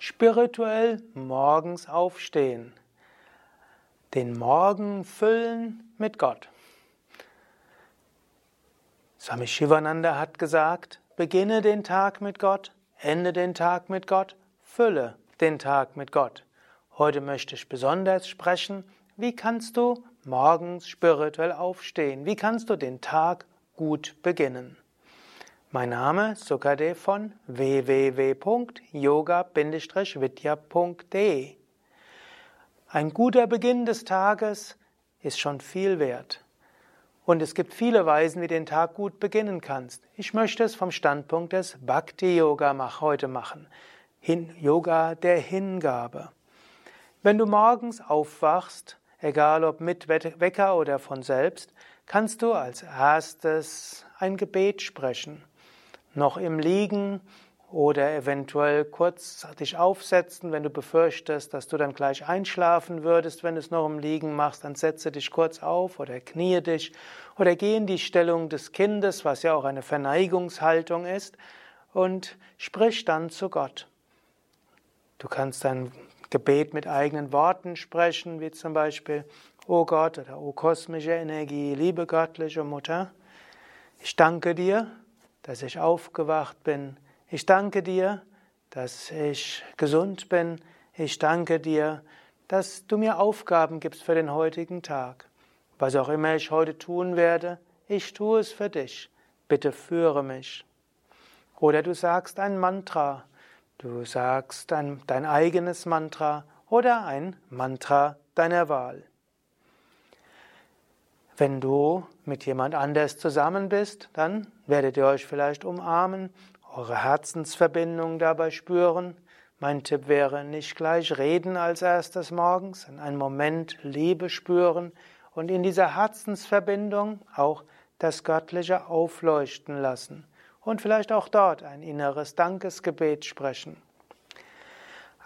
spirituell morgens aufstehen. Den Morgen füllen mit Gott. Swami Shivananda hat gesagt, beginne den Tag mit Gott, ende den Tag mit Gott, fülle den Tag mit Gott. Heute möchte ich besonders sprechen, wie kannst du morgens spirituell aufstehen? Wie kannst du den Tag gut beginnen? Mein Name ist Sukadev von www.yoga-vidya.de Ein guter Beginn des Tages ist schon viel wert. Und es gibt viele Weisen, wie du den Tag gut beginnen kannst. Ich möchte es vom Standpunkt des Bhakti-Yoga heute machen. Hin Yoga der Hingabe. Wenn du morgens aufwachst, egal ob mit Wecker oder von selbst, kannst du als erstes ein Gebet sprechen noch im Liegen oder eventuell kurz dich aufsetzen, wenn du befürchtest, dass du dann gleich einschlafen würdest, wenn du es noch im Liegen machst, dann setze dich kurz auf oder kniee dich oder geh in die Stellung des Kindes, was ja auch eine Verneigungshaltung ist, und sprich dann zu Gott. Du kannst dein Gebet mit eigenen Worten sprechen, wie zum Beispiel, O Gott oder O kosmische Energie, liebe göttliche Mutter, ich danke dir, dass ich aufgewacht bin. Ich danke dir, dass ich gesund bin. Ich danke dir, dass du mir Aufgaben gibst für den heutigen Tag. Was auch immer ich heute tun werde, ich tue es für dich. Bitte führe mich. Oder du sagst ein Mantra. Du sagst ein, dein eigenes Mantra oder ein Mantra deiner Wahl. Wenn du mit jemand anders zusammen bist, dann werdet ihr euch vielleicht umarmen, eure Herzensverbindung dabei spüren. Mein Tipp wäre, nicht gleich reden als erstes morgens, in einem Moment Liebe spüren und in dieser Herzensverbindung auch das Göttliche aufleuchten lassen und vielleicht auch dort ein inneres Dankesgebet sprechen.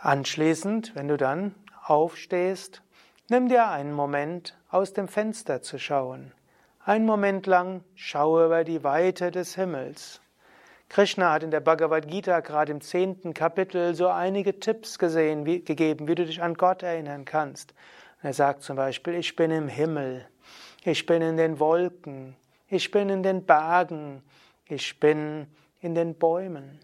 Anschließend, wenn du dann aufstehst, Nimm dir einen Moment, aus dem Fenster zu schauen. Einen Moment lang schaue über die Weite des Himmels. Krishna hat in der Bhagavad Gita gerade im zehnten Kapitel so einige Tipps gesehen, wie, gegeben, wie du dich an Gott erinnern kannst. er sagt zum Beispiel, ich bin im Himmel, ich bin in den Wolken, ich bin in den Bergen, ich bin in den Bäumen.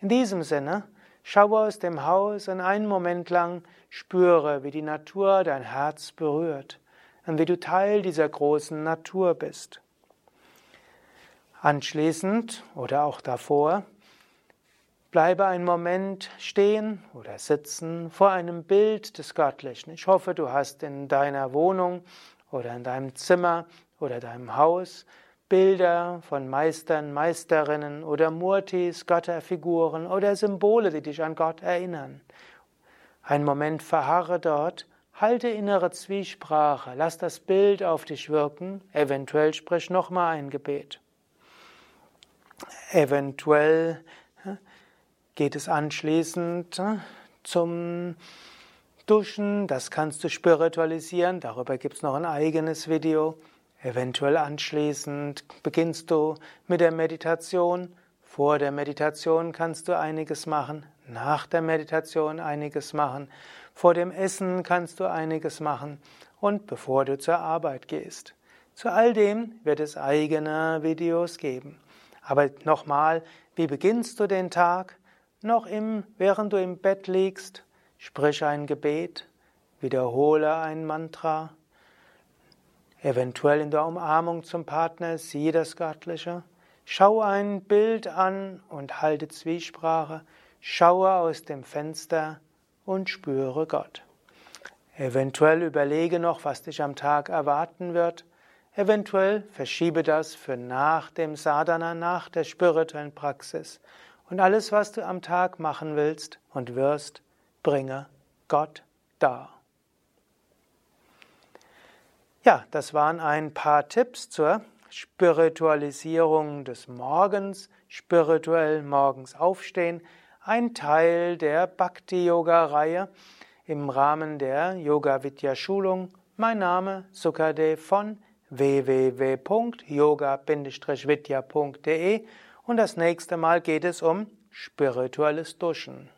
In diesem Sinne, Schaue aus dem Haus und einen Moment lang spüre, wie die Natur dein Herz berührt und wie du Teil dieser großen Natur bist. Anschließend oder auch davor, bleibe einen Moment stehen oder sitzen vor einem Bild des Göttlichen. Ich hoffe, du hast in deiner Wohnung oder in deinem Zimmer oder deinem Haus Bilder von Meistern, Meisterinnen oder Murtis, Götterfiguren oder Symbole, die dich an Gott erinnern. Ein Moment verharre dort, halte innere Zwiesprache, lass das Bild auf dich wirken, eventuell sprich nochmal ein Gebet. Eventuell geht es anschließend zum Duschen, das kannst du spiritualisieren, darüber gibt es noch ein eigenes Video. Eventuell anschließend beginnst du mit der Meditation. Vor der Meditation kannst du einiges machen, nach der Meditation einiges machen, vor dem Essen kannst du einiges machen und bevor du zur Arbeit gehst. Zu all dem wird es eigene Videos geben. Aber nochmal, wie beginnst du den Tag? Noch im, während du im Bett liegst, sprich ein Gebet, wiederhole ein Mantra, Eventuell in der Umarmung zum Partner sieh das Göttliche. Schau ein Bild an und halte Zwiesprache. Schaue aus dem Fenster und spüre Gott. Eventuell überlege noch, was dich am Tag erwarten wird. Eventuell verschiebe das für nach dem Sadhana, nach der spirituellen Praxis. Und alles, was du am Tag machen willst und wirst, bringe Gott dar. Ja, das waren ein paar Tipps zur Spiritualisierung des Morgens, spirituell morgens aufstehen, ein Teil der Bhakti-Yoga-Reihe im Rahmen der Yoga-Vidya-Schulung. Mein Name Sukadev von www.yoga-vidya.de und das nächste Mal geht es um spirituelles Duschen.